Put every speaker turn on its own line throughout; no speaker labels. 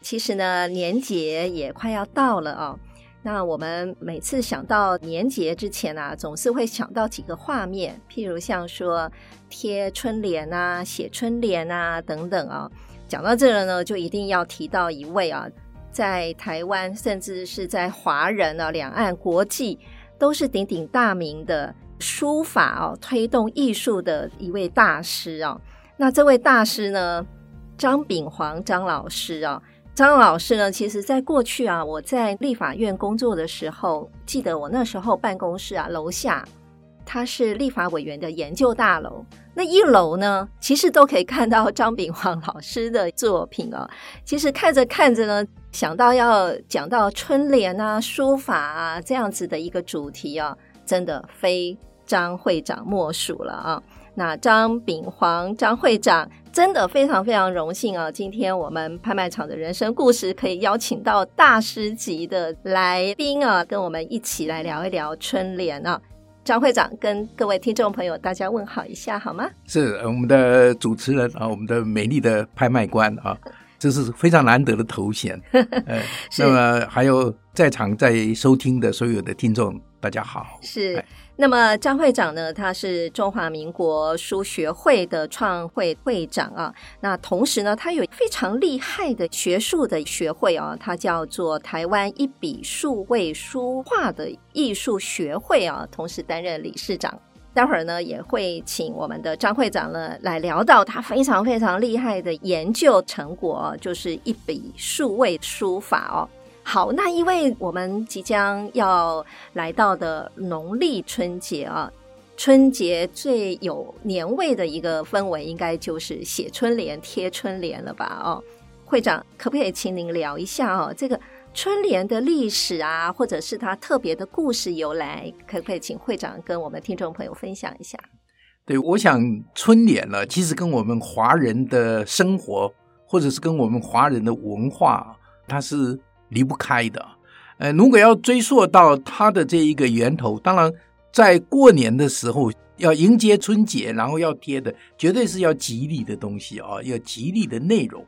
其实呢，年节也快要到了哦。那我们每次想到年节之前啊，总是会想到几个画面，譬如像说贴春联啊、写春联啊等等啊。讲到这个呢，就一定要提到一位啊，在台湾甚至是在华人啊、两岸国际都是鼎鼎大名的书法哦、推动艺术的一位大师啊。那这位大师呢，张炳煌张老师啊。张老师呢，其实在过去啊，我在立法院工作的时候，记得我那时候办公室啊，楼下它是立法委员的研究大楼，那一楼呢，其实都可以看到张炳煌老师的作品啊。其实看着看着呢，想到要讲到春联啊、书法啊这样子的一个主题啊，真的非张会长莫属了啊。那张炳煌张会长。真的非常非常荣幸啊！今天我们拍卖场的人生故事可以邀请到大师级的来宾啊，跟我们一起来聊一聊春联啊。张会长跟各位听众朋友大家问好一下好吗？
是我们的主持人啊，我们的美丽的拍卖官啊，这是非常难得的头衔。呃，是那么还有在场在收听的所有的听众，大家好。
是。那么张会长呢，他是中华民国书学会的创会会长啊。那同时呢，他有非常厉害的学术的学会啊，他叫做台湾一笔数位书画的艺术学会啊，同时担任理事长。待会儿呢，也会请我们的张会长呢来聊到他非常非常厉害的研究成果，就是一笔数位书法哦。好，那因为我们即将要来到的农历春节啊，春节最有年味的一个氛围，应该就是写春联、贴春联了吧？哦，会长，可不可以请您聊一下哦？这个春联的历史啊，或者是它特别的故事由来，可不可以请会长跟我们听众朋友分享一下？
对，我想春联呢，其实跟我们华人的生活，或者是跟我们华人的文化，它是。离不开的，呃，如果要追溯到它的这一个源头，当然在过年的时候要迎接春节，然后要贴的绝对是要吉利的东西啊，要吉利的内容。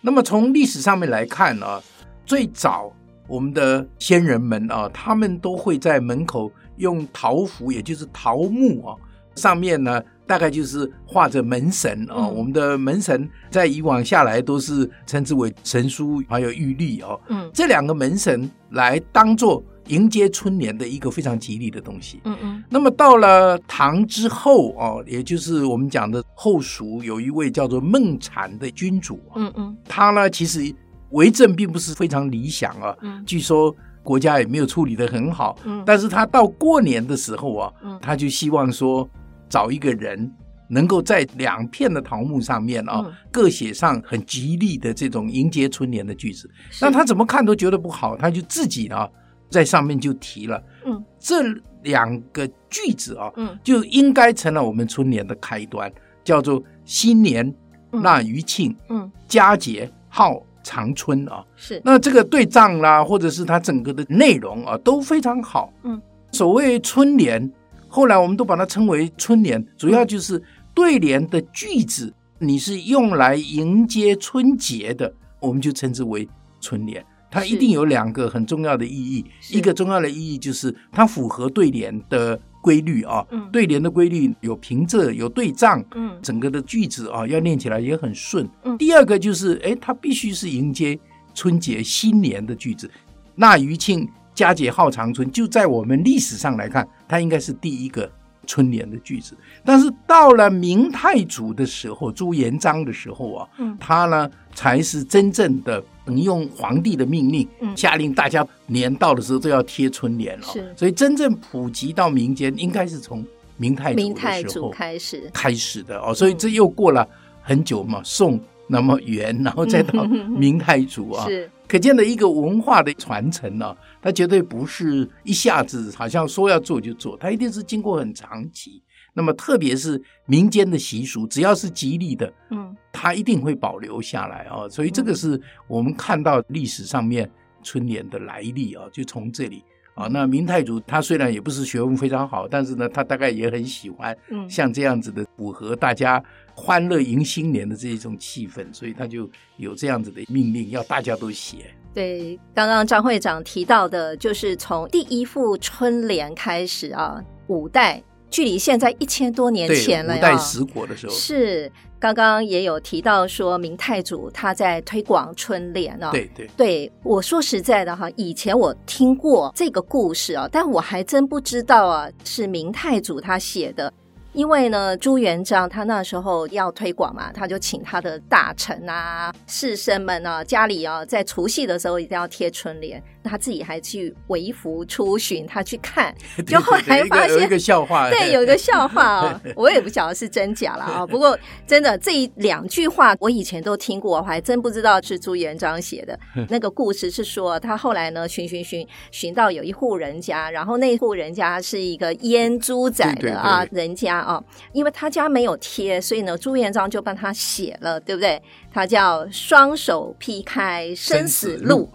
那么从历史上面来看呢，最早我们的先人们啊，他们都会在门口用桃符，也就是桃木啊，上面呢。大概就是画着门神啊，我们的门神在以往下来都是称之为神书还有玉律哦，嗯，这两个门神来当做迎接春联的一个非常吉利的东西，嗯嗯。那么到了唐之后哦，也就是我们讲的后蜀有一位叫做孟昶的君主，嗯嗯，他呢其实为政并不是非常理想啊，嗯，据说国家也没有处理得很好，嗯，但是他到过年的时候啊，嗯，他就希望说。找一个人能够在两片的桃木上面啊，嗯、各写上很吉利的这种迎接春联的句子。那他怎么看都觉得不好，他就自己啊在上面就提了，嗯，这两个句子啊，嗯，就应该成了我们春联的开端，叫做新年纳余庆，嗯，佳节号长春啊，是。那这个对仗啦，或者是它整个的内容啊，都非常好。嗯，所谓春联。后来我们都把它称为春联，主要就是对联的句子，你是用来迎接春节的，我们就称之为春联。它一定有两个很重要的意义，一个重要的意义就是它符合对联的规律啊。嗯，对联的规律有平仄，有对仗，嗯，整个的句子啊要念起来也很顺。嗯，第二个就是，哎，它必须是迎接春节新年的句子，那余庆。佳节号长春，就在我们历史上来看，它应该是第一个春联的句子。但是到了明太祖的时候，朱元璋的时候啊，嗯，他呢才是真正的能用皇帝的命令，下令大家年到的时候都要贴春联了。是，所以真正普及到民间，应该是从明太祖的时候开始开始的哦。所以这又过了很久嘛，宋。那么元，然后再到明太祖啊，
是
可见的一个文化的传承呢、啊，它绝对不是一下子好像说要做就做，它一定是经过很长期。那么特别是民间的习俗，只要是吉利的，嗯，它一定会保留下来啊。所以这个是我们看到历史上面春联的来历啊，就从这里啊。那明太祖他虽然也不是学问非常好，但是呢，他大概也很喜欢像这样子的符合大家欢乐迎新年的这一种气氛，所以他就有这样子的命令，要大家都写。
对，刚刚张会长提到的，就是从第一副春联开始啊，五代。距离现在一千多年前了，
五代十国的时候
是刚刚也有提到说明太祖他在推广春联哦，
对对
对，我说实在的哈，以前我听过这个故事啊，但我还真不知道啊，是明太祖他写的。因为呢，朱元璋他那时候要推广嘛，他就请他的大臣啊、士绅们啊，家里啊，在除夕的时候一定要贴春联。他自己还去微服出巡，他去看，就后来发现
有一个笑话，
对，有一个笑话哦，我也不晓得是真假了啊。不过真的这一两句话，我以前都听过，我还真不知道是朱元璋写的。那个故事是说，他后来呢，寻寻寻寻到有一户人家，然后那户人家是一个阉猪仔的啊人家啊，因为他家没有贴，所以呢，朱元璋就帮他写了，对不对？他叫双手劈开生死路，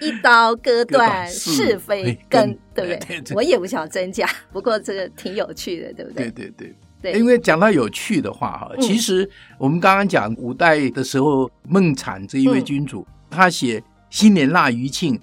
一刀割断是非根，对不对？我也不晓得真假，不过这个挺有趣的，对不对？
对对对对。因为讲到有趣的话哈，其实我们刚刚讲五代的时候，孟昶这一位君主，他写“新年腊余庆，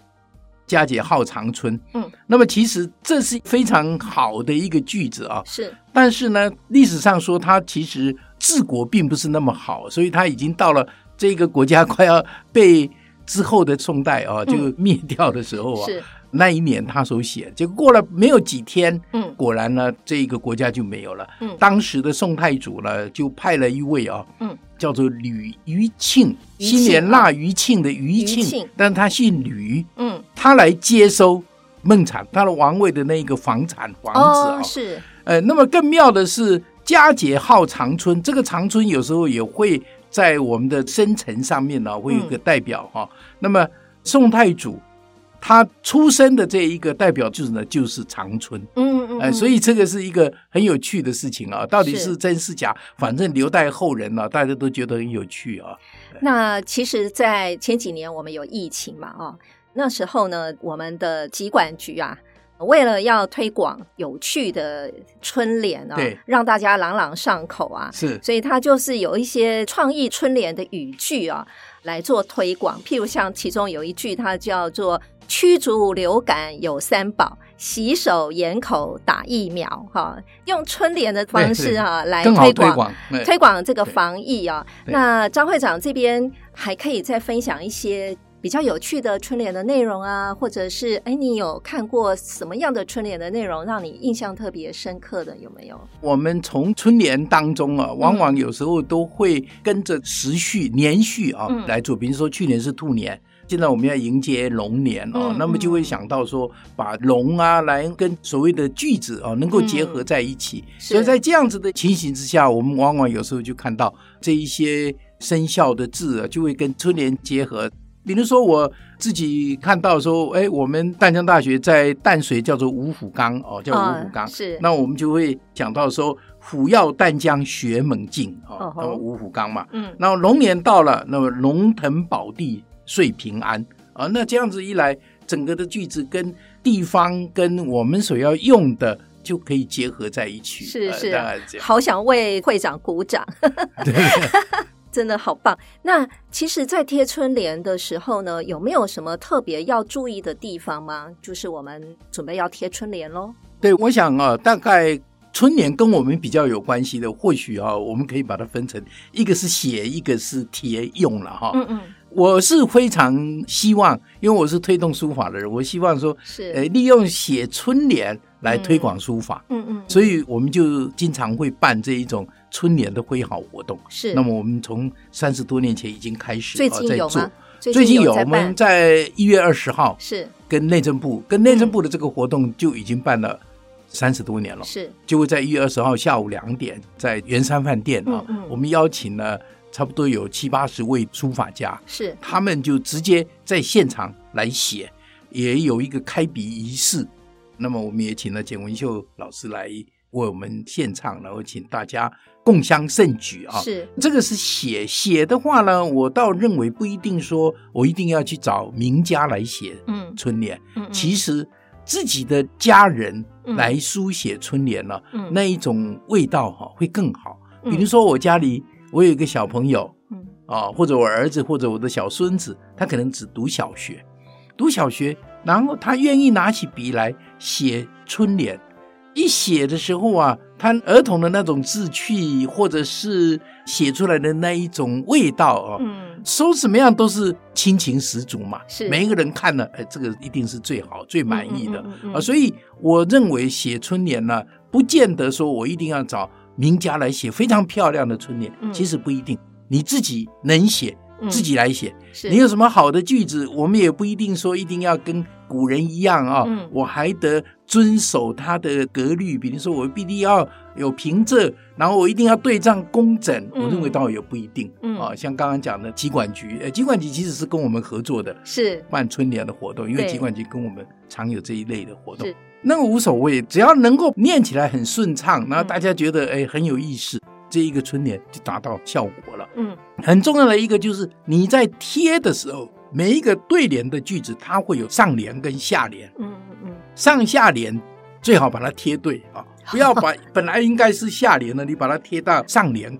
佳节号长春”。嗯，那么其实这是非常好的一个句子啊。
是，但
是呢，历史上说他其实。治国并不是那么好，所以他已经到了这个国家快要被之后的宋代啊就灭掉的时候啊，
是。
那一年他所写，结果过了没有几天，嗯，果然呢，这个国家就没有了。嗯，当时的宋太祖呢，就派了一位啊，嗯，叫做吕余庆，新年腊余庆的余庆，但他姓吕，嗯，他来接收孟产他的王位的那个房产房子啊，
是，
呃，那么更妙的是。佳节号长春，这个长春有时候也会在我们的生辰上面呢，会有一个代表哈。嗯、那么宋太祖他出生的这一个代表就是呢，就是长春。嗯嗯，哎，所以这个是一个很有趣的事情啊。到底是真是假？是反正留待后人呢，大家都觉得很有趣啊。
那其实，在前几年我们有疫情嘛，啊，那时候呢，我们的疾管局啊。为了要推广有趣的春联啊，对让大家朗朗上口啊，
是，
所以他就是有一些创意春联的语句啊，来做推广。譬如像其中有一句，它叫做“驱逐流感有三宝，洗手掩口打疫苗”哈，用春联的方式哈来推广推广，推广这个防疫啊。那张会长这边还可以再分享一些。比较有趣的春联的内容啊，或者是哎，你有看过什么样的春联的内容让你印象特别深刻的有没有？
我们从春联当中啊，往往有时候都会跟着时序、年序啊来做。比如说去年是兔年，现在我们要迎接龙年啊，那么就会想到说，把龙啊来跟所谓的句子啊能够结合在一起。所以在这样子的情形之下，我们往往有时候就看到这一些生肖的字啊，就会跟春联结合。比如说我自己看到说，哎，我们淡江大学在淡水叫做五虎岗哦，叫五虎岗，哦、是。那我们就会讲到说，虎跃淡江学猛进哦，那么五虎岗嘛，嗯。那么龙年到了，那么龙腾宝地岁平安啊，那这样子一来，整个的句子跟地方跟我们所要用的就可以结合在一起。
是是，是好想为会长鼓掌。对。真的好棒！那其实，在贴春联的时候呢，有没有什么特别要注意的地方吗？就是我们准备要贴春联喽。
对，我想啊，大概春联跟我们比较有关系的，或许啊，我们可以把它分成一个是写，一个是贴用了哈。嗯嗯。我是非常希望，因为我是推动书法的人，我希望说是呃，利用写春联来推广书法。嗯嗯。所以我们就经常会办这一种。春联的挥毫活动。是，那么我们从三十多年前已经开始
最近有
在做，最近有，我们在一月二十号
是。
跟内政部跟内政部的这个活动就已经办了三十多年了，是。就会在一月二十号下午两点在圆山饭店啊，我们邀请了差不多有七八十位书法家，
是。
他们就直接在现场来写，也有一个开笔仪式。那么我们也请了简文秀老师来为我们献唱，然后请大家共襄盛举啊。
是。
这个是写写的话呢，我倒认为不一定说我一定要去找名家来写嗯。春联，嗯，其实自己的家人来书写春联呢，嗯，那一种味道哈会更好。比如说我家里我有一个小朋友，嗯。啊，或者我儿子或者我的小孙子，他可能只读小学，读小学。然后他愿意拿起笔来写春联，一写的时候啊，他儿童的那种志趣，或者是写出来的那一种味道哦，嗯，说什么样都是亲情十足嘛。是每一个人看了，哎，这个一定是最好、最满意的啊。所以我认为写春联呢，不见得说我一定要找名家来写非常漂亮的春联，其实不一定，你自己能写。自己来写，你有什么好的句子，我们也不一定说一定要跟古人一样啊。我还得遵守他的格律，比如说我必定要有平仄，然后我一定要对仗工整。我认为倒也不一定啊。像刚刚讲的疾管局，呃，疾管局其实是跟我们合作的，是办春联的活动，因为疾管局跟我们常有这一类的活动。那个无所谓，只要能够念起来很顺畅，然后大家觉得哎很有意思。这一个春联就达到效果了。嗯，很重要的一个就是你在贴的时候，每一个对联的句子，它会有上联跟下联。嗯嗯，上下联最好把它贴对啊，不要把本来应该是下联的，你把它贴到上联。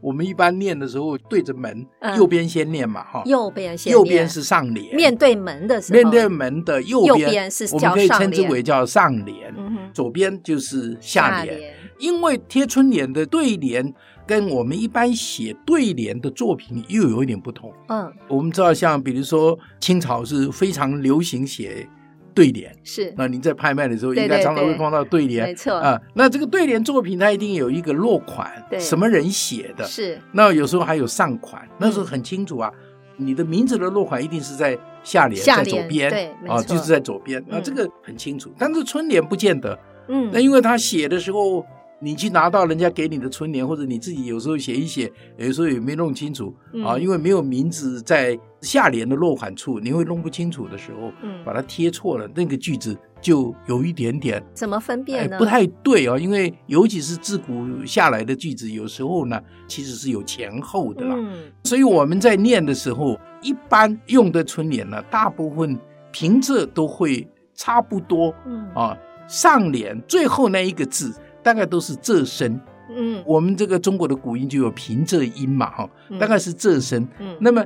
我们一般念的时候对着门，右边先念嘛，哈，右边先，右边是上联，
面对门的时候，
面对门的右边是我们可以称之为叫上联，左边就是下联。因为贴春联的对联跟我们一般写对联的作品又有一点不同。嗯，我们知道，像比如说清朝是非常流行写对联，是。那您在拍卖的时候，应该常常会碰到对联，没错啊。那这个对联作品，它一定有一个落款，对，什么人写的？是。那有时候还有上款，那时候很清楚啊，你的名字的落款一定是在下联，在左边，对，啊，就是在左边。那这个很清楚，但是春联不见得。嗯，那因为他写的时候。你去拿到人家给你的春联，或者你自己有时候写一写，有时候也没弄清楚啊，因为没有名字在下联的落款处，你会弄不清楚的时候，嗯，把它贴错了，那个句子就有一点点
怎么分辨呢？
不太对啊，因为尤其是自古下来的句子，有时候呢其实是有前后的啦，嗯，所以我们在念的时候，一般用的春联呢，大部分平仄都会差不多，嗯啊，上联最后那一个字。大概都是仄声，嗯，我们这个中国的古音就有平仄音嘛，哈，大概是仄声，嗯，那么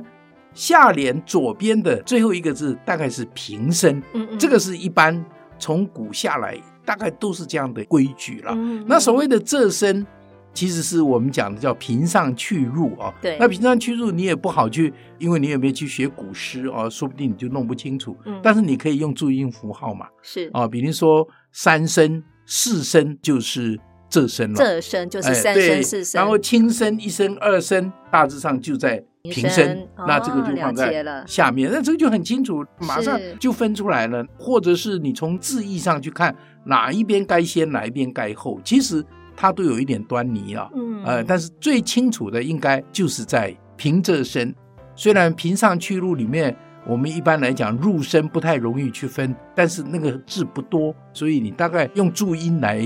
下联左边的最后一个字大概是平声，嗯嗯，这个是一般从古下来大概都是这样的规矩了。嗯，那所谓的仄声，其实是我们讲的叫平上去入啊，对，那平上去入你也不好去，因为你也没有去学古诗啊，说不定你就弄不清楚。嗯，但是你可以用注音符号嘛，是。啊，比如说三声。四声就是仄声了，仄声
就是三声四声，
然后轻声一声二声，大致上就在平声，那这个就放在下面，那这个就很清楚，马上就分出来了。或者是你从字义上去看，哪一边该先，哪一边该后，其实它都有一点端倪啊。嗯，呃，但是最清楚的应该就是在平仄声，虽然平上去入里面。我们一般来讲，入声不太容易去分，但是那个字不多，所以你大概用注音来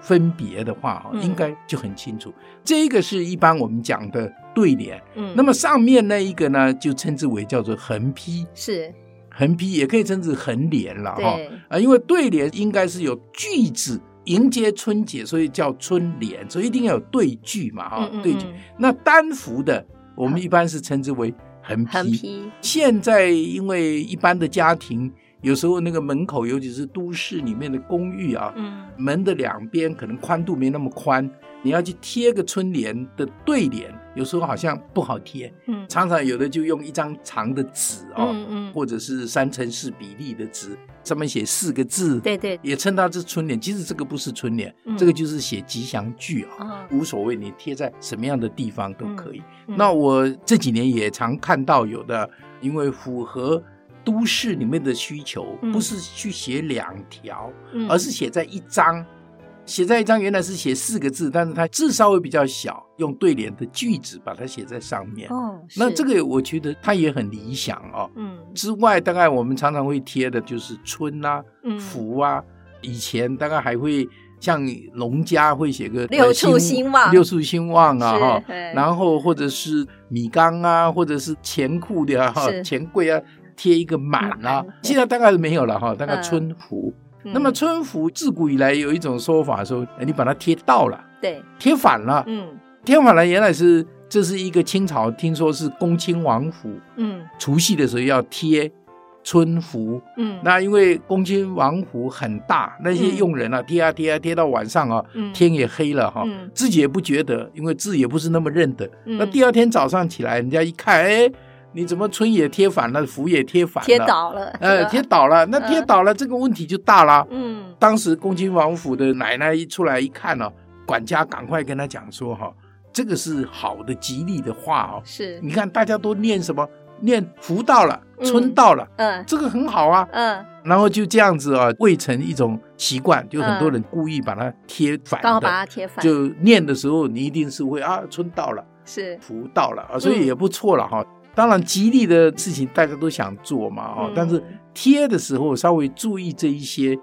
分别的话，嗯、应该就很清楚。这一个是一般我们讲的对联，嗯，那么上面那一个呢，就称之为叫做横批，是横批，也可以称之横联了哈。啊，因为对联应该是有句子迎接春节，所以叫春联，所以一定要有对句嘛，哈、嗯，对句。那单幅的，我们一般是称之为。横批。现在因为一般的家庭，有时候那个门口，尤其是都市里面的公寓啊，嗯，门的两边可能宽度没那么宽，你要去贴个春联的对联，有时候好像不好贴，嗯，常常有的就用一张长的纸啊，嗯嗯，或者是三乘四比例的纸。上面写四个字，对对，也称它是春联。其实这个不是春联，这个就是写吉祥句啊，无所谓，你贴在什么样的地方都可以。那我这几年也常看到有的，因为符合都市里面的需求，不是去写两条，而是写在一张，写在一张原来是写四个字，但是它字稍微比较小，用对联的句子把它写在上面。
哦，
那这个我觉得它也很理想哦。
嗯，
之外，大概我们常常会贴的就是春啊、
嗯、
福啊。以前大概还会像农家会写个
六畜兴旺，
六畜兴旺啊哈。然后或者是米缸啊，或者是钱库的哈、啊、钱柜啊，贴一个满啊。现在大概是没有了哈，大概春福。嗯那么春福自古以来有一种说法说，你把它贴倒了，
对，
贴反了，
嗯，
贴反了，原来是这是一个清朝听说是恭亲王府，嗯，除夕的时候要贴春福，嗯，那因为恭亲王府很大，那些佣人啊贴啊贴啊贴到晚上啊，天也黑了哈，自己也不觉得，因为字也不是那么认得，那第二天早上起来，人家一看，哎。你怎么春也贴反了，福也贴反了，
贴倒了，
呃，贴倒了，那贴倒了，
嗯、
这个问题就大了。
嗯，
当时恭亲王府的奶奶一出来一看呢、哦，管家赶快跟他讲说哈、哦，这个是好的吉利的话哦。
是，
你看大家都念什么？念福到了，春到了，
嗯，
这个很好啊。
嗯，
然后就这样子啊，未成一种习惯，就很多人故意把它贴反的，
刚好把它贴反。
就念的时候，你一定是会啊，春到了，
是
福到了啊，所以也不错了哈。嗯当然，吉利的事情大家都想做嘛，哦，但是贴的时候稍微注意这一些，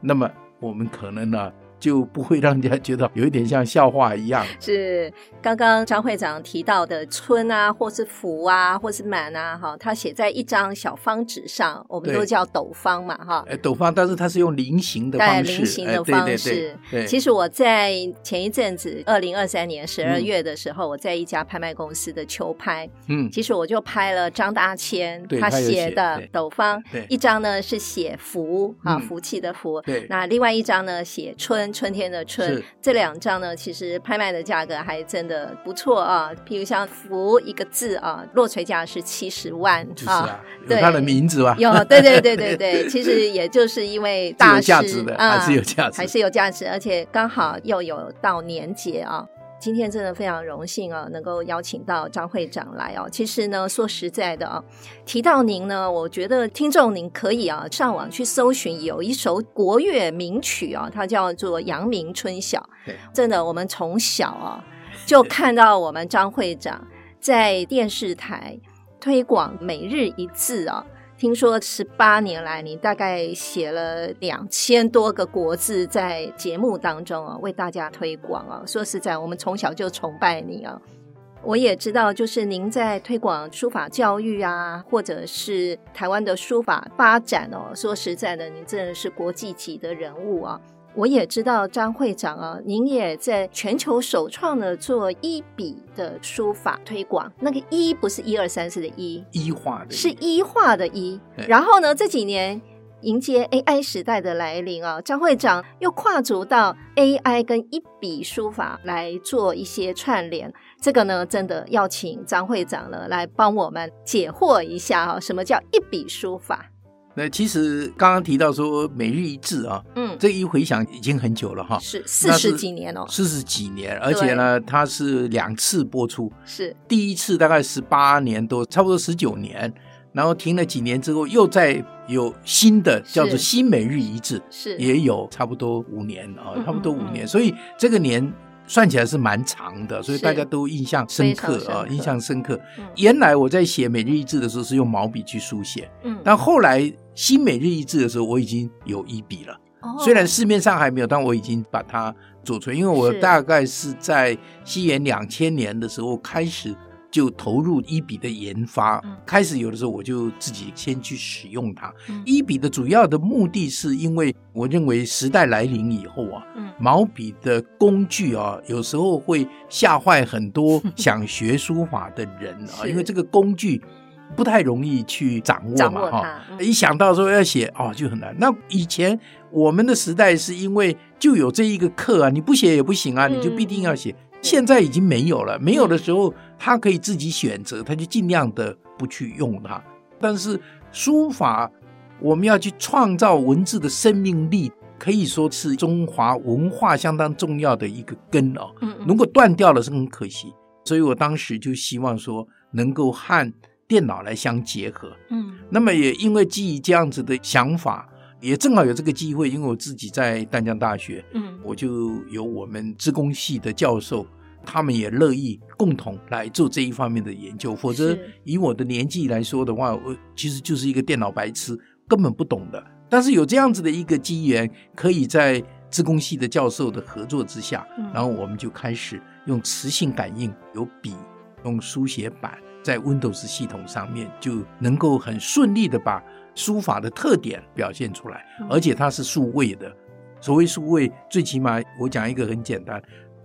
那么我们可能呢。就不会让人家觉得有一点像笑话一样。
是刚刚张会长提到的春啊，或是福啊，或是满啊，哈，他写在一张小方纸上，我们都叫斗方嘛，哈。
哎，斗方，但是它是用菱形的方式。
菱形的方式。
对对对。
其实我在前一阵子，二零二三年十二月的时候，我在一家拍卖公司的秋拍，嗯，其实我就拍了张大千他写的斗方，一张呢是写福啊，福气的福，对，那另外一张呢写春。春天的春，这两张呢，其实拍卖的价格还真的不错啊。譬如像“福”一个字啊，落锤价是七十万啊，
有它的名字吧？
有，对对对对对。其实也就是因为大师
啊，还是有价值，
还是有价值，而且刚好又有到年节啊。今天真的非常荣幸啊，能够邀请到张会长来哦。其实呢，说实在的啊，提到您呢，我觉得听众您可以啊上网去搜寻，有一首国乐名曲啊，它叫做《阳明春晓》。对真的，我们从小啊就看到我们张会长在电视台推广每日一字啊。听说十八年来，你大概写了两千多个国字在节目当中啊，为大家推广啊。说实在，我们从小就崇拜你啊。我也知道，就是您在推广书法教育啊，或者是台湾的书法发展哦。说实在的，你真的是国际级的人物啊。我也知道张会长啊，您也在全球首创了做一笔的书法推广。那个一不是一二三四的一，
一画的，
是一画的一。然后呢，这几年迎接 AI 时代的来临啊，张会长又跨足到 AI 跟一笔书法来做一些串联。这个呢，真的要请张会长了来帮我们解惑一下啊，什么叫一笔书法？
那其实刚刚提到说每日一字啊，嗯，这一回想已经很久了哈，
是四十几年哦，
四十几年，而且呢，它是两次播出，
是。
第一次大概十八年多，差不多十九年，然后停了几年之后，又再有新的叫做新每日一字，是。也有差不多五年啊，差不多五年，所以这个年。算起来是蛮长的，所以大家都印象深刻啊，印象深刻。嗯、原来我在写每日一字的时候是用毛笔去书写，嗯，但后来新每日一字的时候我已经有一笔了，哦、虽然市面上还没有，但我已经把它做出来，因为我大概是在西元两千年的时候开始。就投入一笔的研发，嗯、开始有的时候我就自己先去使用它。嗯、一笔的主要的目的是因为我认为时代来临以后啊，嗯、毛笔的工具啊，有时候会吓坏很多 想学书法的人啊，因为这个工具不太容易去掌握嘛，哈，嗯、一想到说要写哦就很难。那以前我们的时代是因为就有这一个课啊，你不写也不行啊，你就必定要写。嗯。现在已经没有了，没有的时候，他可以自己选择，他就尽量的不去用它。但是书法，我们要去创造文字的生命力，可以说是中华文化相当重要的一个根哦。如果断掉了是很可惜，所以我当时就希望说能够和电脑来相结合。嗯，那么也因为基于这样子的想法，也正好有这个机会，因为我自己在淡江大学，
嗯，
我就有我们资工系的教授，他们也乐意共同来做这一方面的研究。否则，以我的年纪来说的话，我其实就是一个电脑白痴，根本不懂的。但是有这样子的一个机缘，可以在自工系的教授的合作之下，然后我们就开始用磁性感应，有笔，用书写板。在 Windows 系统上面就能够很顺利的把书法的特点表现出来，而且它是数位的。所谓数位，最起码我讲一个很简单，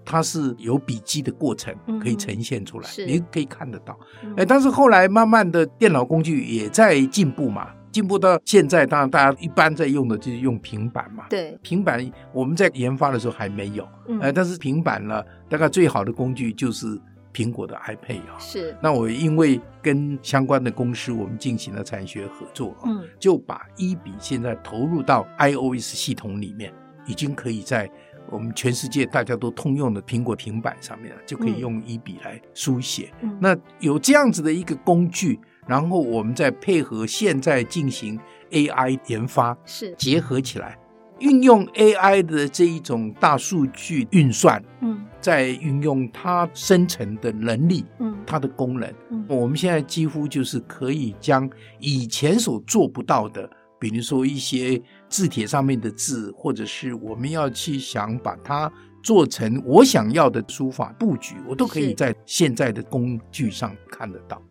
它是有笔记的过程可以呈现出来，你可以看得到。哎，但是后来慢慢的电脑工具也在进步嘛，进步到现在，当然大家一般在用的就是用平板嘛。
对，
平板我们在研发的时候还没有，哎，但是平板呢，大概最好的工具就是。苹果的 iPad 啊，
是。
那我因为跟相关的公司我们进行了产学合作啊，嗯，就把一笔现在投入到 iOS 系统里面，已经可以在我们全世界大家都通用的苹果平板上面啊，就可以用一笔来书写。嗯，那有这样子的一个工具，然后我们再配合现在进行 AI 研发，是。结合起来。运用 AI 的这一种大数据运算，嗯，再运用它生成的能力，嗯，它的功能，嗯，我们现在几乎就是可以将以前所做不到的，比如说一些字帖上面的字，或者是我们要去想把它做成我想要的书法布局，我都可以在现在的工具上看得到。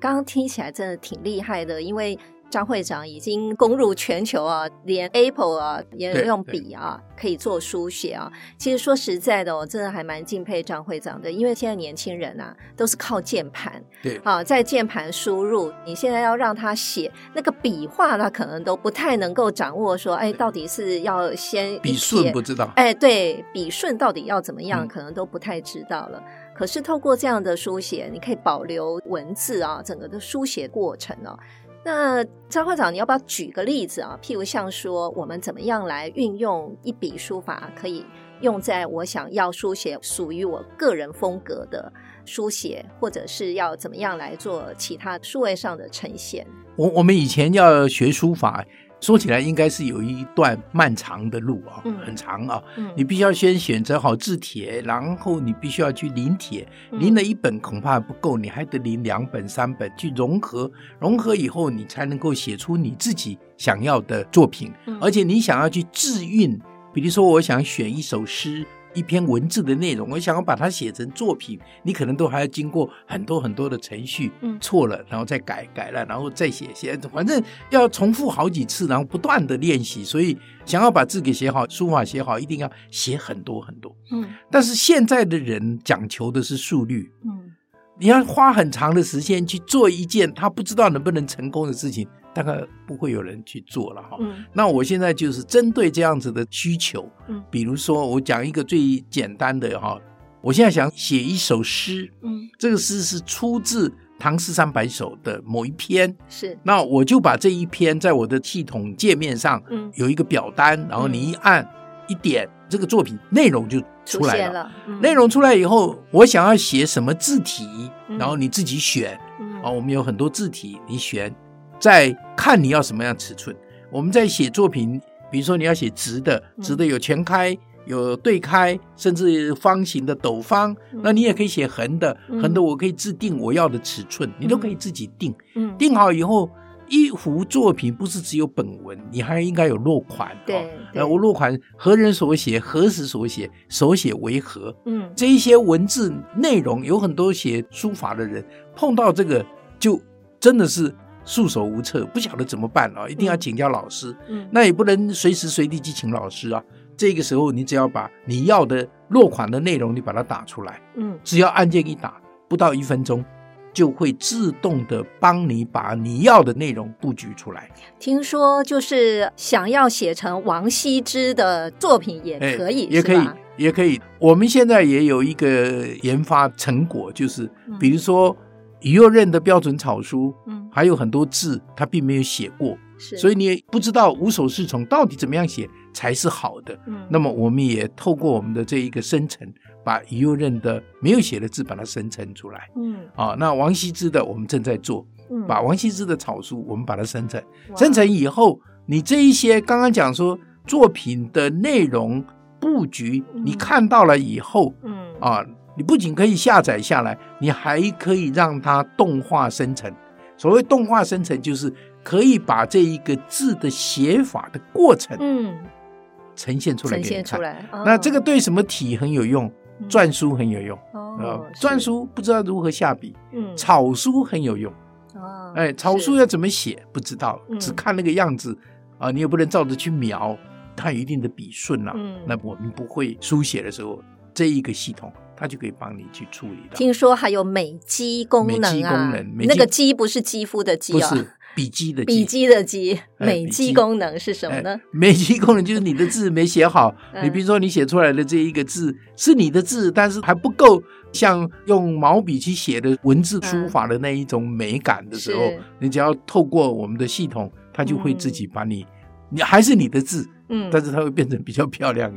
刚刚听起来真的挺厉害的，因为。张会长已经攻入全球啊，连 Apple 啊也用笔啊可以做书写啊。其实说实在的，我真的还蛮敬佩张会长的，因为现在年轻人啊都是靠键盘，
对
啊，在键盘输入，你现在要让他写那个笔画，他可能都不太能够掌握。说，哎，到底是要先
笔顺不知道？
哎，对，笔顺到底要怎么样，可能都不太知道了。嗯、可是透过这样的书写，你可以保留文字啊，整个的书写过程哦、啊。那张会长，你要不要举个例子啊？譬如像说，我们怎么样来运用一笔书法，可以用在我想要书写属于我个人风格的书写，或者是要怎么样来做其他数位上的呈现？
我我们以前要学书法。说起来应该是有一段漫长的路啊，嗯、很长啊。嗯、你必须要先选择好字帖，然后你必须要去临帖，临了一本恐怕不够，你还得临两本、三本去融合，融合以后你才能够写出你自己想要的作品。嗯、而且你想要去自韵，比如说我想选一首诗。一篇文字的内容，我想要把它写成作品，你可能都还要经过很多很多的程序，嗯，错了，然后再改，改了，然后再写，写，反正要重复好几次，然后不断的练习。所以，想要把字给写好，书法写好，一定要写很多很多，嗯。但是现在的人讲求的是速率，嗯，你要花很长的时间去做一件他不知道能不能成功的事情。大概不会有人去做了哈。嗯，那我现在就是针对这样子的需求，嗯，比如说我讲一个最简单的哈，我现在想写一首诗，嗯，这个诗是出自《唐诗三百首》的某一篇，是，那我就把这一篇在我的系统界面上，嗯，有一个表单，然后你一按一点，这个作品内容就出来了。内容出来以后，我想要写什么字体，然后你自己选，啊，我们有很多字体，你选。再看你要什么样尺寸，我们在写作品，比如说你要写直的，直的有全开，有对开，甚至方形的斗方，那你也可以写横的，横的我可以制定我要的尺寸，你都可以自己定。嗯定好以后，一幅作品不是只有本文，你还应该有落款。对，呃，我落款何人所写，何时所写，手写为何？嗯，这一些文字内容，有很多写书法的人碰到这个，就真的是。束手无策，不晓得怎么办啊！一定要请教老师，嗯，那也不能随时随地去请老师啊。这个时候，你只要把你要的落款的内容，你把它打出来，嗯，只要按键一打，不到一分钟，就会自动的帮你把你要的内容布局出来。
听说就是想要写成王羲之的作品也可以，
也可以，也可以。我们现在也有一个研发成果，就是比如说。于右任的标准草书，嗯，还有很多字他并没有写过，是，所以你也不知道无首饰从到底怎么样写才是好的。嗯，那么我们也透过我们的这一个生成，把于右任的没有写的字把它生成出来。嗯，啊，那王羲之的我们正在做，嗯，把王羲之的草书我们把它生成，生成以后你这一些刚刚讲说作品的内容布局，你看到了以后，嗯啊，你不仅可以下载下来，你还可以让它动画生成。所谓动画生成，就是可以把这一个字的写法的过程，嗯，呈现出来给你看。呈现出来，那这个对什么体很有用？篆书很有用。哦，篆书不知道如何下笔。嗯，草书很有用。哦，哎，草书要怎么写？不知道，只看那个样子啊，你也不能照着去描，它有一定的笔顺呐。嗯，那我们不会书写的时候，这一个系统。它就可以帮你去处理的。
听说还有美肌功能啊，美肌功能，那个肌不是肌肤的肌啊，
不是笔记的
笔记的记。美肌功能是什么呢？
美肌功能就是你的字没写好，你比如说你写出来的这一个字是你的字，但是还不够像用毛笔去写的文字书法的那一种美感的时候，你只要透过我们的系统，它就会自己把你，你还是你的字，嗯，但是它会变成比较漂亮。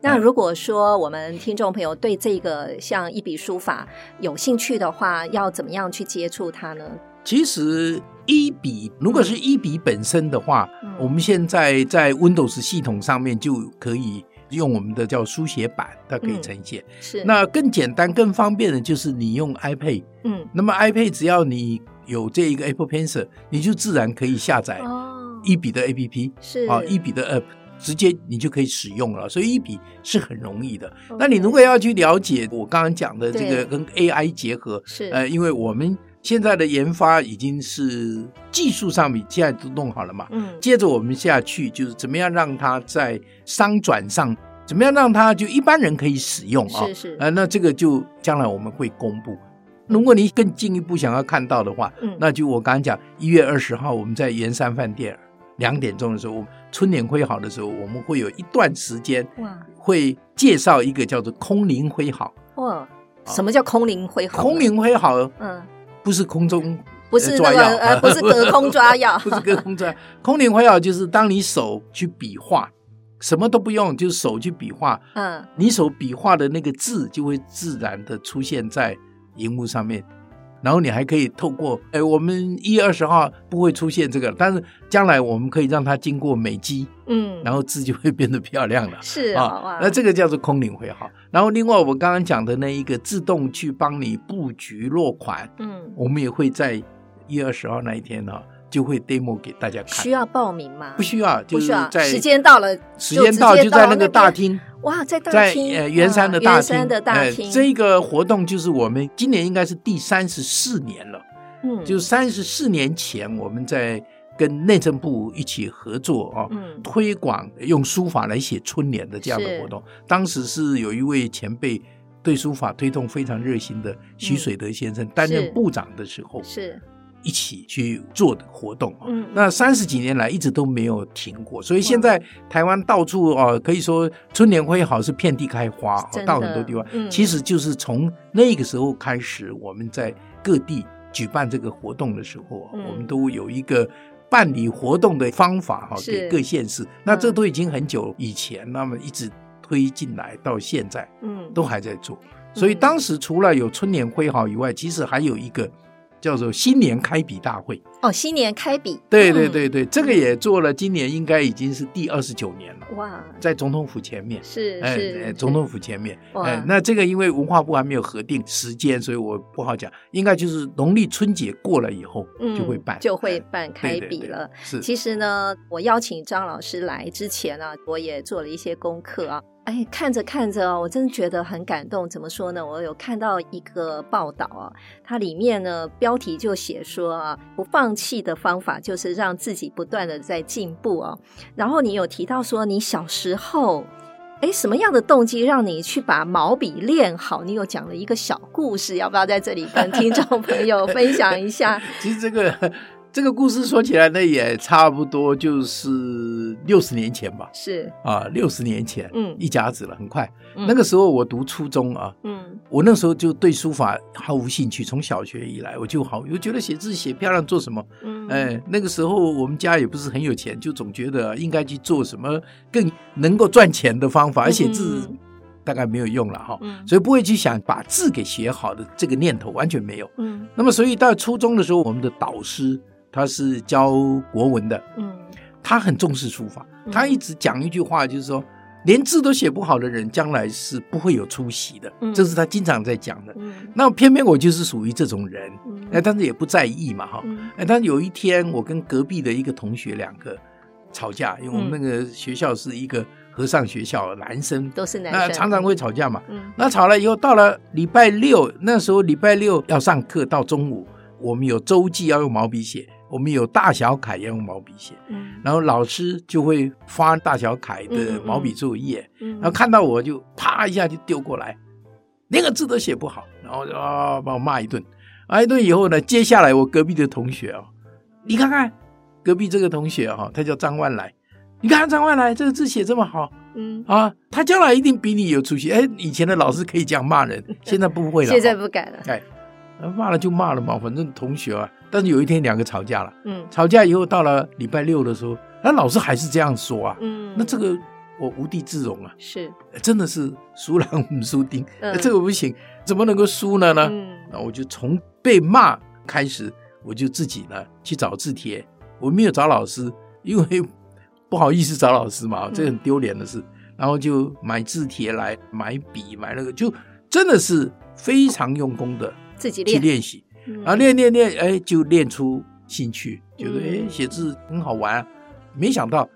那如果说我们听众朋友对这个像一笔书法有兴趣的话，要怎么样去接触它呢？
其实一笔如果是一笔本身的话，嗯、我们现在在 Windows 系统上面就可以用我们的叫书写板，它可以呈现。嗯、是。那更简单、更方便的就是你用 iPad。嗯。那么 iPad 只要你有这一个 Apple Pencil，你就自然可以下载一笔的 APP。是。啊，一笔的 App。直接你就可以使用了，所以一笔是很容易的。那你如果要去了解我刚刚讲的这个跟 AI 结合，是呃，因为我们现在的研发已经是技术上面现在都弄好了嘛，嗯，接着我们下去就是怎么样让它在商转上，怎么样让它就一般人可以使用啊，是是，呃，那这个就将来我们会公布。如果你更进一步想要看到的话，嗯，那就我刚刚讲一月二十号我们在圆山饭店。两点钟的时候，我们春联挥好的时候，我们会有一段时间，会介绍一个叫做空灵挥好。
哇，什么叫空灵挥好？
空灵挥好，嗯，不是空中，
不是抓药，呃，不是隔空抓药，
不是隔空抓。空灵挥药就是当你手去比画，什么都不用，就是手去比画，嗯，你手比画的那个字就会自然的出现在荧幕上面。然后你还可以透过，哎，我们一月二十号不会出现这个，但是将来我们可以让它经过美肌，嗯，然后字就会变得漂亮了。是啊，哦，那这个叫做空灵回哈。然后另外我们刚刚讲的那一个自动去帮你布局落款，嗯，我们也会在一月二十号那一天呢，就会 demo 给大家看。
需要报名吗？
不需要，就是在
时间到了，
时间到就在那个大厅。
哇，在大
厅，在呃圆山的大
厅，的大厅，
这个活动就是我们今年应该是第三十四年了，嗯，就三十四年前我们在跟内政部一起合作啊，嗯，推广用书法来写春联的这样的活动。当时是有一位前辈对书法推动非常热心的徐水德先生担任部长的时候，是。一起去做的活动啊，嗯，那三十几年来一直都没有停过，所以现在台湾到处哦，可以说春联会好是遍地开花，到很多地方，其实就是从那个时候开始，我们在各地举办这个活动的时候，我们都有一个办理活动的方法哈，给各县市。那这都已经很久以前，那么一直推进来到现在，嗯，都还在做。所以当时除了有春联挥毫以外，其实还有一个。叫做新年开笔大会。
哦，新年开笔，
对对对对，这个也做了，今年应该已经是第二十九年了。哇，在总统府前面是是哎总统府前面，哎，那这个因为文化部还没有核定时间，所以我不好讲，应该就是农历春节过了以后就会办，
就会办开笔了。是，其实呢，我邀请张老师来之前呢，我也做了一些功课啊。哎，看着看着哦，我真的觉得很感动。怎么说呢？我有看到一个报道啊，它里面呢标题就写说啊，不放弃的方法就是让自己不断的在进步哦。然后你有提到说，你小时候，哎，什么样的动机让你去把毛笔练好？你有讲了一个小故事，要不要在这里跟听众朋友分享一下？
其实这个。这个故事说起来呢，也差不多就是六十年前吧。是啊，六十年前，嗯，一甲子了，很快。嗯、那个时候我读初中啊，嗯，我那时候就对书法毫无兴趣。从小学以来，我就好，我觉得写字写漂亮做什么？嗯，哎，那个时候我们家也不是很有钱，就总觉得应该去做什么更能够赚钱的方法，而写字大概没有用了哈。嗯，所以不会去想把字给写好的这个念头完全没有。嗯，那么所以到初中的时候，我们的导师。他是教国文的，嗯，他很重视书法，他一直讲一句话，就是说。连字都写不好的人，将来是不会有出息的。嗯、这是他经常在讲的。嗯、那偏偏我就是属于这种人，哎、嗯，但是也不在意嘛，哈、嗯。哎，但是有一天，我跟隔壁的一个同学两个吵架，因为我们那个学校是一个和尚学校，男生
都是男生，
那常常会吵架嘛。嗯、那吵了以后，到了礼拜六，那时候礼拜六要上课，到中午，我们有周记要用毛笔写。我们有大小楷要用毛笔写，嗯，然后老师就会发大小楷的毛笔作业，嗯，然后看到我就啪一下就丢过来，连个字都写不好，然后就啊把我骂一顿，骂一顿以后呢，接下来我隔壁的同学啊，你看看隔壁这个同学哈，他叫张万来，你看张万来这个字写这么好，嗯。啊，他将来一定比你有出息。哎，以前的老师可以这样骂人，现在不会了，
现在不敢了，
哎。骂了就骂了嘛，反正同学啊。但是有一天两个吵架了，嗯，吵架以后到了礼拜六的时候，那老师还是这样说啊，嗯，那这个我无地自容啊，
是，
真的是输人不输丁，嗯，这个不行，怎么能够输了呢？嗯，那我就从被骂开始，我就自己呢去找字帖，我没有找老师，因为 不好意思找老师嘛，这很丢脸的事，嗯，然后就买字帖来，买笔，买那个，就真的是非常用功的。
自己
去练习，然后练练练，哎，就练出兴趣，觉得哎，写字很好玩。没想到，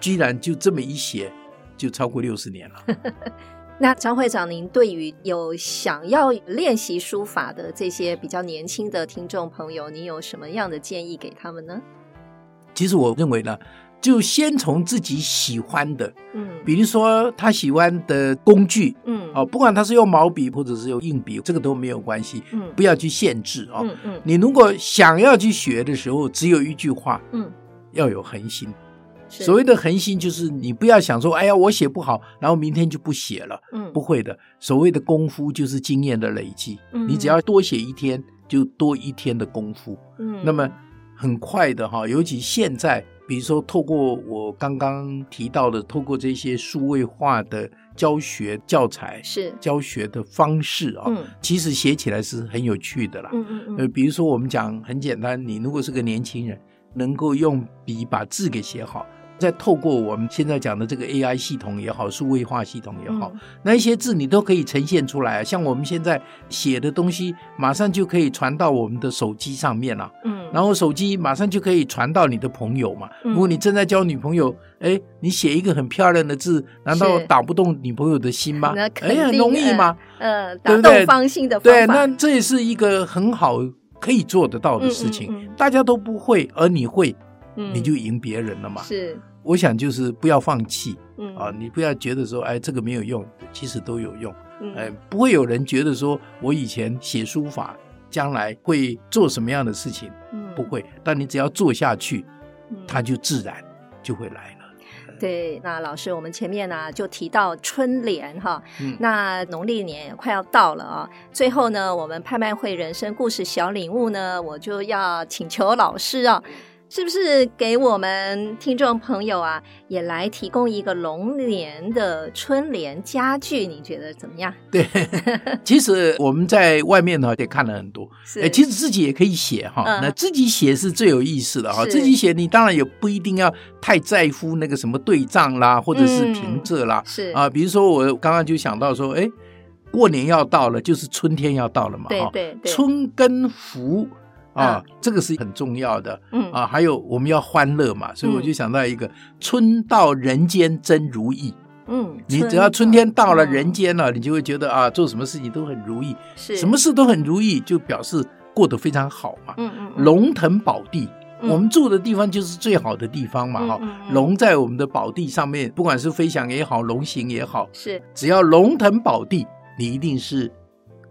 居然就这么一写，就超过六十年了。
那张会长，您对于有想要练习书法的这些比较年轻的听众朋友，你有什么样的建议给他们呢？
其实我认为呢。就先从自己喜欢的，嗯，比如说他喜欢的工具，嗯，哦，不管他是用毛笔或者是用硬笔，这个都没有关系，嗯，不要去限制哦，嗯嗯，你如果想要去学的时候，只有一句话，嗯，要有恒心。所谓的恒心，就是你不要想说，哎呀，我写不好，然后明天就不写了，嗯，不会的。所谓的功夫就是经验的累积，嗯，你只要多写一天，就多一天的功夫，嗯，那么很快的哈，尤其现在。比如说，透过我刚刚提到的，透过这些数位化的教学教材，是教学的方式啊，嗯，其实写起来是很有趣的啦。嗯嗯嗯。呃，比如说我们讲很简单，你如果是个年轻人，能够用笔把字给写好。再透过我们现在讲的这个 AI 系统也好，数位化系统也好，嗯、那一些字你都可以呈现出来。像我们现在写的东西，马上就可以传到我们的手机上面了。嗯，然后手机马上就可以传到你的朋友嘛。嗯、如果你正在交女朋友，哎，你写一个很漂亮的字，难道打不动女朋友的心吗？哎，很容易吗？
呃，打动芳心的。
对，那这也是一个很好可以做得到的事情。大家都不会，而你会。你就赢别人了嘛？是，我想就是不要放弃，嗯啊，你不要觉得说，哎，这个没有用，其实都有用，嗯，哎，不会有人觉得说我以前写书法，将来会做什么样的事情，嗯，不会，但你只要做下去，它就自然就会来了。
对，那老师，我们前面呢就提到春联哈，嗯，那农历年也快要到了啊，最后呢，我们拍卖会人生故事小礼物呢，我就要请求老师啊。是不是给我们听众朋友啊，也来提供一个龙年的春联佳句？你觉得怎么样？
对，其实我们在外面呢也看了很多，是诶其实自己也可以写哈。嗯、那自己写是最有意思的哈。自己写，你当然也不一定要太在乎那个什么对仗啦，或者是平仄啦。嗯、是啊，比如说我刚刚就想到说，哎，过年要到了，就是春天要到了嘛。对对对，春耕福。啊，这个是很重要的。嗯啊，还有我们要欢乐嘛，所以我就想到一个“春到人间真如意”。嗯，你只要春天到了人间了，你就会觉得啊，做什么事情都很如意。是，什么事都很如意，就表示过得非常好嘛。嗯嗯。龙腾宝地，我们住的地方就是最好的地方嘛。哈，龙在我们的宝地上面，不管是飞翔也好，龙行也好，是只要龙腾宝地，你一定是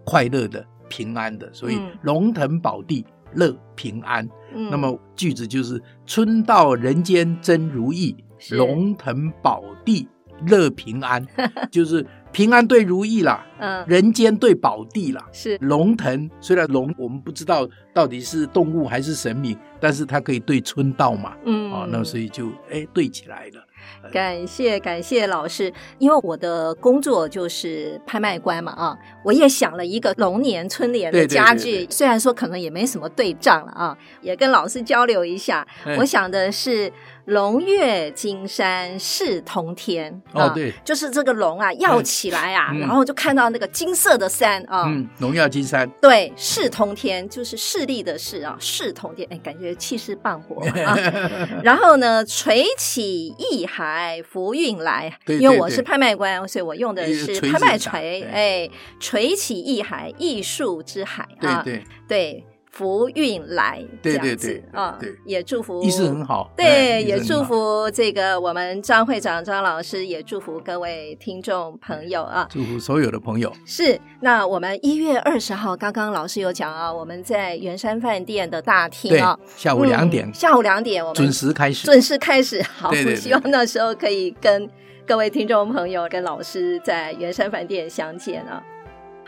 快乐的、平安的。所以龙腾宝地。乐平安，嗯、那么句子就是“春到人间真如意，龙腾宝地乐平安”，就是平安对如意啦，嗯，人间对宝地啦，是。龙腾。虽然龙我们不知道到底是动物还是神明，但是它可以对春道嘛，嗯，啊，那所以就哎对起来了。
感谢感谢老师，因为我的工作就是拍卖官嘛啊，我也想了一个龙年春联的家具，对对对。对，虽然说可能也没什么对仗了啊，也跟老师交流一下。嗯、我想的是龙跃金山势通天
哦，对，
就是这个龙啊要起来啊，然后就看到那个金色的山啊，
嗯，荣耀金山，
对，势通天就是势力的势啊，势通天，哎，感觉气势磅礴啊。然后呢，垂起一海浮运来，因为我是拍卖官，所以我用的是拍卖锤，哎，垂起一海，艺术之海啊，
对
对。福运来，这样子，
对对对
啊，
对，
也祝福，
意思很好。
对，也祝福这个我们张会长张老师，也祝福各位听众朋友啊，
祝福所有的朋友。
是，那我们一月二十号，刚刚老师有讲啊，我们在圆山饭店的大厅啊，
下午两点，
下午两点我们
准时开始，
准时开始。好，我希望那时候可以跟各位听众朋友跟老师在圆山饭店相见啊。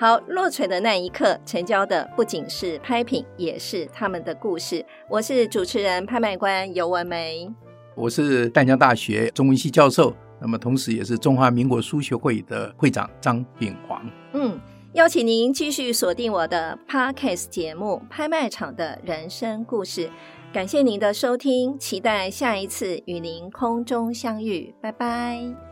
好，落槌的那一刻，成交的不仅是拍品，也是他们的故事。我是主持人、拍卖官尤文梅，
我是淡江大学中文系教授，那么同时也是中华民国书学会的会长张炳煌。
嗯，邀请您继续锁定我的 Podcast 节目《拍卖场的人生故事》，感谢您的收听，期待下一次与您空中相遇，拜拜。